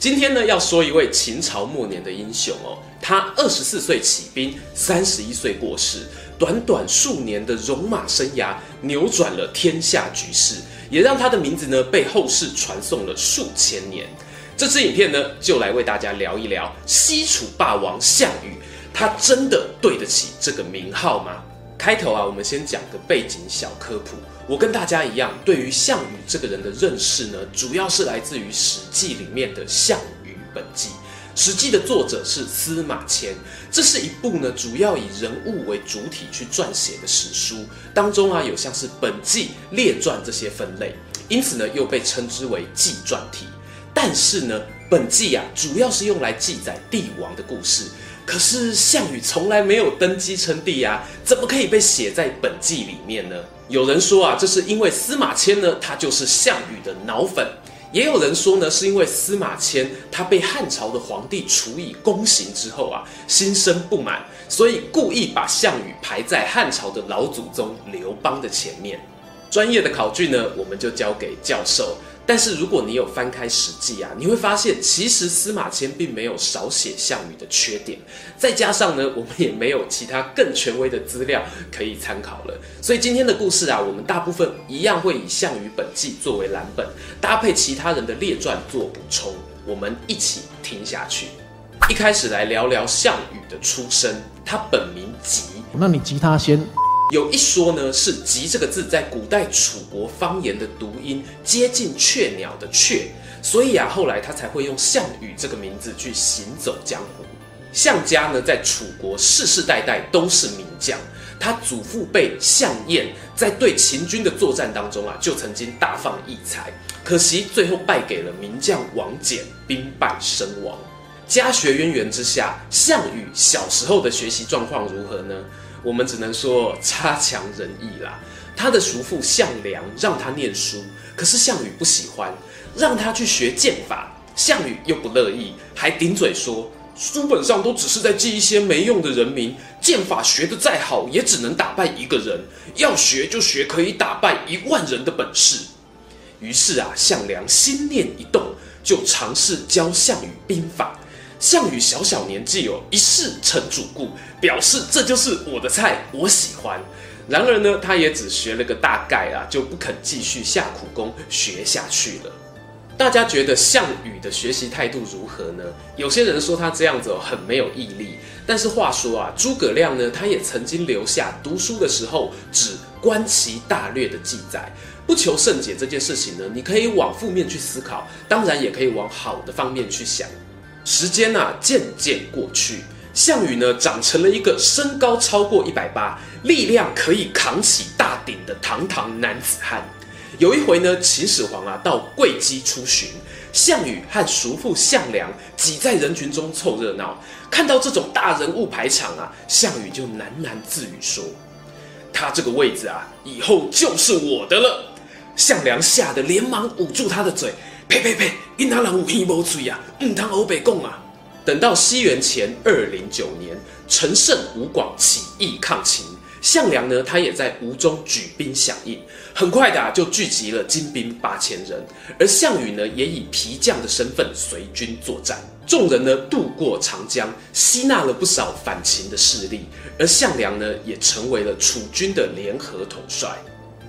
今天呢，要说一位秦朝末年的英雄哦。他二十四岁起兵，三十一岁过世，短短数年的戎马生涯，扭转了天下局势，也让他的名字呢被后世传颂了数千年。这支影片呢，就来为大家聊一聊西楚霸王项羽，他真的对得起这个名号吗？开头啊，我们先讲个背景小科普。我跟大家一样，对于项羽这个人的认识呢，主要是来自于《史记》里面的《项羽本纪》。《史记》的作者是司马迁，这是一部呢主要以人物为主体去撰写的史书，当中啊有像是本纪、列传这些分类，因此呢又被称之为纪传体。但是呢，本纪啊主要是用来记载帝王的故事，可是项羽从来没有登基称帝啊，怎么可以被写在本纪里面呢？有人说啊，这是因为司马迁呢，他就是项羽的脑粉。也有人说呢，是因为司马迁他被汉朝的皇帝处以宫刑之后啊，心生不满，所以故意把项羽排在汉朝的老祖宗刘邦的前面。专业的考据呢，我们就交给教授。但是如果你有翻开《史记》啊，你会发现其实司马迁并没有少写项羽的缺点。再加上呢，我们也没有其他更权威的资料可以参考了。所以今天的故事啊，我们大部分一样会以项羽本纪作为蓝本，搭配其他人的列传做补充。我们一起听下去。一开始来聊聊项羽的出身，他本名吉。那你吉他先。有一说呢，是“吉”这个字在古代楚国方言的读音接近雀鸟的“雀”，所以啊，后来他才会用项羽这个名字去行走江湖。项家呢，在楚国世世代代都是名将，他祖父辈项燕在对秦军的作战当中啊，就曾经大放异彩，可惜最后败给了名将王翦，兵败身亡。家学渊源之下，项羽小时候的学习状况如何呢？我们只能说差强人意啦。他的叔父项梁让他念书，可是项羽不喜欢，让他去学剑法，项羽又不乐意，还顶嘴说书本上都只是在记一些没用的人名，剑法学得再好，也只能打败一个人，要学就学可以打败一万人的本事。于是啊，项梁心念一动，就尝试教项羽兵法。项羽小小年纪哦，一试成主顾，表示这就是我的菜，我喜欢。然而呢，他也只学了个大概啊，就不肯继续下苦功学下去了。大家觉得项羽的学习态度如何呢？有些人说他这样子哦，很没有毅力。但是话说啊，诸葛亮呢，他也曾经留下读书的时候只观其大略的记载。不求甚解这件事情呢，你可以往负面去思考，当然也可以往好的方面去想。时间啊，渐渐过去，项羽呢，长成了一个身高超过一百八，力量可以扛起大鼎的堂堂男子汉。有一回呢，秦始皇啊到贵姬出巡，项羽和叔父项梁挤在人群中凑热闹。看到这种大人物排场啊，项羽就喃喃自语说：“他这个位置啊，以后就是我的了。”项梁吓得连忙捂住他的嘴。呸呸呸！因他人有耳无嘴啊，唔通欧北共啊！等到西元前二零九年，陈胜吴广起义抗秦，项梁呢，他也在吴中举兵响应，很快的、啊、就聚集了精兵八千人，而项羽呢，也以皮将的身份随军作战。众人呢，渡过长江，吸纳了不少反秦的势力，而项梁呢，也成为了楚军的联合统帅。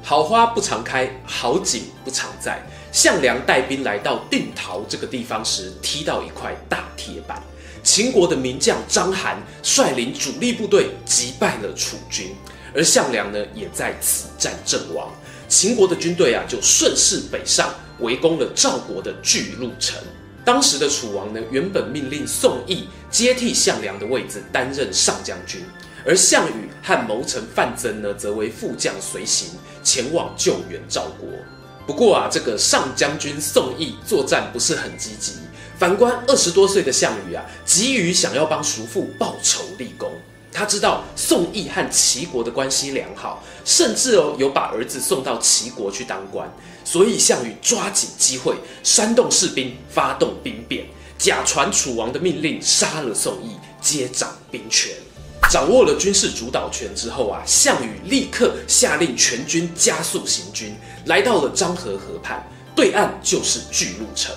好花不常开，好景不常在。项梁带兵来到定陶这个地方时，踢到一块大铁板。秦国的名将章邯率领主力部队击败了楚军，而项梁呢，也在此战阵亡。秦国的军队啊，就顺势北上，围攻了赵国的巨鹿城。当时的楚王呢，原本命令宋义接替项梁的位置，担任上将军。而项羽和谋臣范增呢，则为副将随行，前往救援赵国。不过啊，这个上将军宋义作战不是很积极，反观二十多岁的项羽啊，急于想要帮叔父报仇立功。他知道宋义和齐国的关系良好，甚至哦有把儿子送到齐国去当官，所以项羽抓紧机会煽动士兵发动兵变，假传楚王的命令杀了宋义，接掌兵权。掌握了军事主导权之后啊，项羽立刻下令全军加速行军，来到了漳河河畔，对岸就是巨鹿城。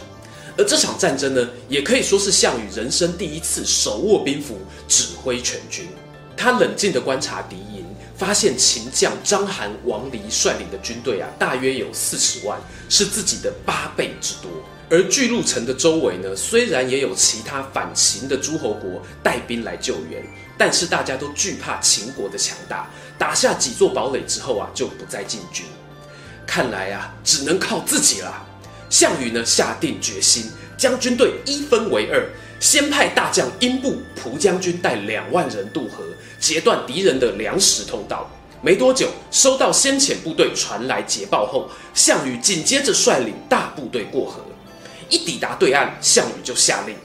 而这场战争呢，也可以说是项羽人生第一次手握兵符，指挥全军。他冷静地观察敌营，发现秦将章邯、王离率领的军队啊，大约有四十万，是自己的八倍之多。而巨鹿城的周围呢，虽然也有其他反秦的诸侯国带兵来救援，但是大家都惧怕秦国的强大，打下几座堡垒之后啊，就不再进军。看来啊，只能靠自己了。项羽呢，下定决心，将军队一分为二，先派大将英布、蒲将军带两万人渡河。截断敌人的粮食通道。没多久，收到先遣部队传来捷报后，项羽紧接着率领大部队过河。一抵达对岸，项羽就下令：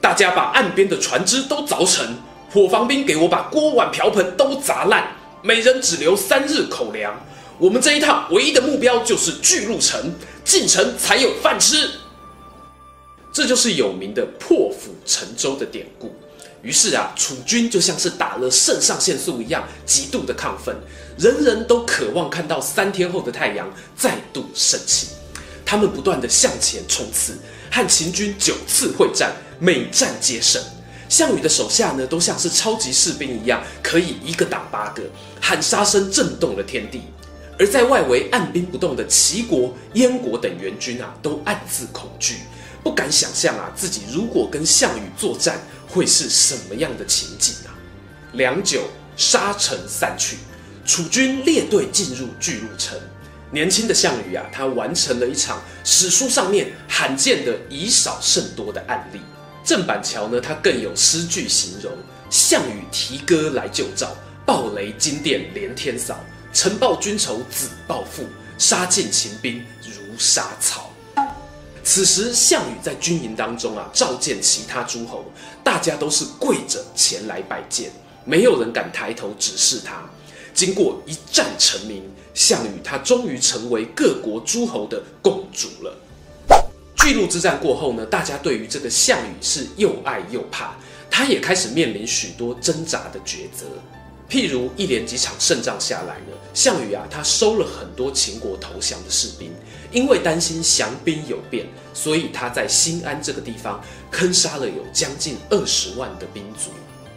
大家把岸边的船只都凿沉，伙房兵给我把锅碗瓢盆都砸烂，每人只留三日口粮。我们这一趟唯一的目标就是巨鹿城，进城才有饭吃。这就是有名的破釜沉舟的典故。于是啊，楚军就像是打了肾上腺素一样，极度的亢奋，人人都渴望看到三天后的太阳再度升起。他们不断的向前冲刺，和秦军九次会战，每战皆胜。项羽的手下呢，都像是超级士兵一样，可以一个打八个，喊杀声震动了天地。而在外围按兵不动的齐国、燕国等援军啊，都暗自恐惧，不敢想象啊，自己如果跟项羽作战。会是什么样的情景啊？良久，沙尘散去，楚军列队进入巨鹿城。年轻的项羽啊，他完成了一场史书上面罕见的以少胜多的案例。郑板桥呢，他更有诗句形容：项羽提歌来救赵，暴雷惊电连天扫，尘报君仇子报父，杀尽秦兵如杀草。此时，项羽在军营当中啊，召见其他诸侯，大家都是跪着前来拜见，没有人敢抬头直视他。经过一战成名，项羽他终于成为各国诸侯的共主了。巨鹿之战过后呢，大家对于这个项羽是又爱又怕，他也开始面临许多挣扎的抉择。譬如一连几场胜仗下来呢，项羽啊，他收了很多秦国投降的士兵。因为担心降兵有变，所以他在新安这个地方坑杀了有将近二十万的兵卒。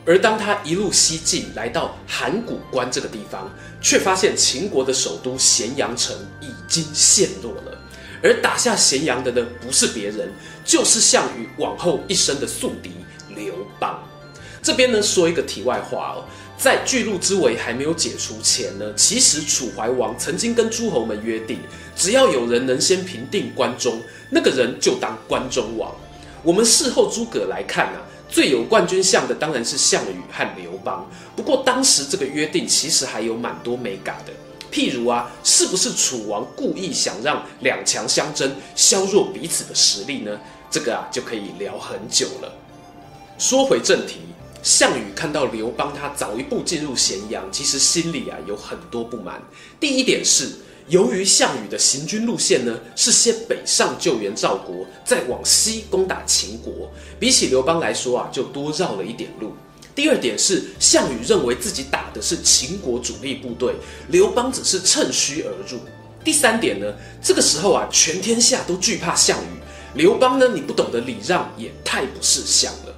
而当他一路西进，来到函谷关这个地方，却发现秦国的首都咸阳城已经陷落了。而打下咸阳的呢，不是别人，就是项羽往后一生的宿敌刘邦。这边呢，说一个题外话哦。在巨鹿之围还没有解除前呢，其实楚怀王曾经跟诸侯们约定，只要有人能先平定关中，那个人就当关中王。我们事后诸葛来看啊，最有冠军相的当然是项羽和刘邦。不过当时这个约定其实还有蛮多眉角的，譬如啊，是不是楚王故意想让两强相争，削弱彼此的实力呢？这个啊就可以聊很久了。说回正题。项羽看到刘邦他早一步进入咸阳，其实心里啊有很多不满。第一点是，由于项羽的行军路线呢是先北上救援赵国，再往西攻打秦国，比起刘邦来说啊就多绕了一点路。第二点是，项羽认为自己打的是秦国主力部队，刘邦只是趁虚而入。第三点呢，这个时候啊全天下都惧怕项羽，刘邦呢你不懂得礼让，也太不识相了。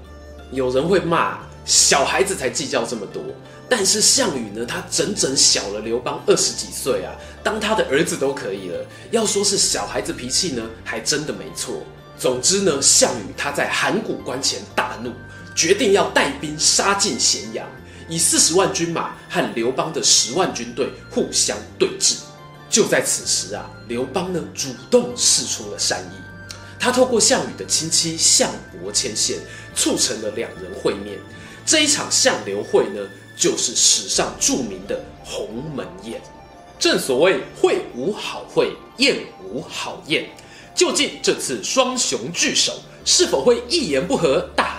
有人会骂。小孩子才计较这么多，但是项羽呢，他整整小了刘邦二十几岁啊，当他的儿子都可以了，要说是小孩子脾气呢，还真的没错。总之呢，项羽他在函谷关前大怒，决定要带兵杀进咸阳，以四十万军马和刘邦的十万军队互相对峙。就在此时啊，刘邦呢主动示出了善意，他透过项羽的亲戚项伯牵线，促成了两人会面。这一场项刘会呢，就是史上著名的鸿门宴。正所谓会无好会，宴无好宴。究竟这次双雄聚首，是否会一言不合大打